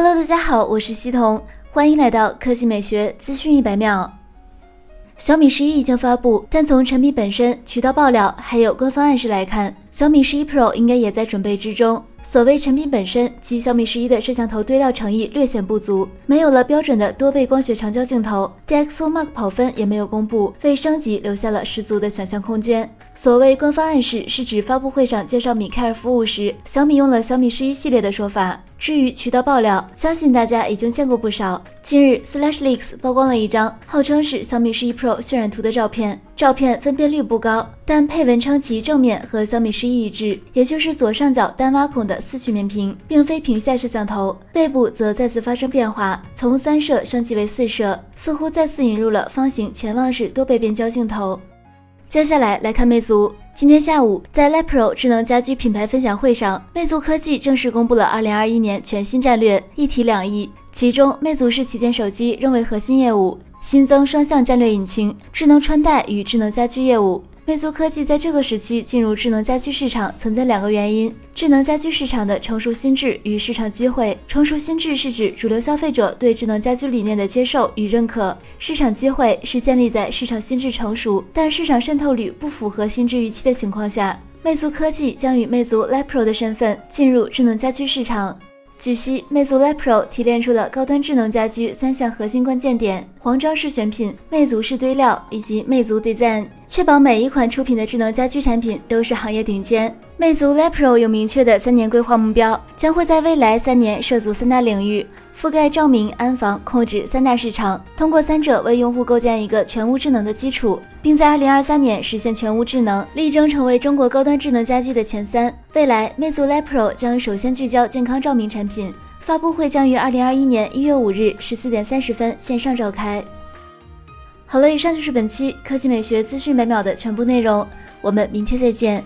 Hello，大家好，我是西彤，欢迎来到科技美学资讯一百秒。小米十一已经发布，但从产品本身、渠道爆料还有官方暗示来看，小米十一 Pro 应该也在准备之中。所谓产品本身，其小米十一的摄像头堆料诚意略显不足，没有了标准的多倍光学长焦镜头，DxO Mark 跑分也没有公布，为升级留下了十足的想象空间。所谓官方暗示，是指发布会上介绍米开尔服务时，小米用了小米十一系列的说法。至于渠道爆料，相信大家已经见过不少。近日，SlashLeaks 曝光了一张号称是小米十一 Pro 渲染图的照片，照片分辨率不高，但配文称其正面和小米十一一致，也就是左上角单挖孔的四曲面屏，并非屏下摄像头。背部则再次发生变化，从三摄升级为四摄，似乎再次引入了方形潜望式多倍变焦镜头。接下来来看魅族。今天下午，在 Lepro 智能家居品牌分享会上，魅族科技正式公布了2021年全新战略“一体两翼”。其中，魅族式旗舰手机仍为核心业务，新增双向战略引擎、智能穿戴与智能家居业务。魅族科技在这个时期进入智能家居市场，存在两个原因：智能家居市场的成熟心智与市场机会。成熟心智是指主流消费者对智能家居理念的接受与认可；市场机会是建立在市场心智成熟，但市场渗透率不符合心智预期的情况下。魅族科技将以魅族 Lepro 的身份进入智能家居市场。据悉，魅族 Lepro 提炼出了高端智能家居三项核心关键点：黄装式选品、魅族式堆料以及魅族 Design，确保每一款出品的智能家居产品都是行业顶尖。魅族 Lepro 有明确的三年规划目标，将会在未来三年涉足三大领域，覆盖照明、安防、控制三大市场，通过三者为用户构建一个全屋智能的基础，并在二零二三年实现全屋智能，力争成为中国高端智能家居的前三。未来，魅族 Lepro 将首先聚焦健康照明产品品。发布会将于二零二一年一月五日十四点三十分线上召开。好了，以上就是本期科技美学资讯每秒的全部内容，我们明天再见。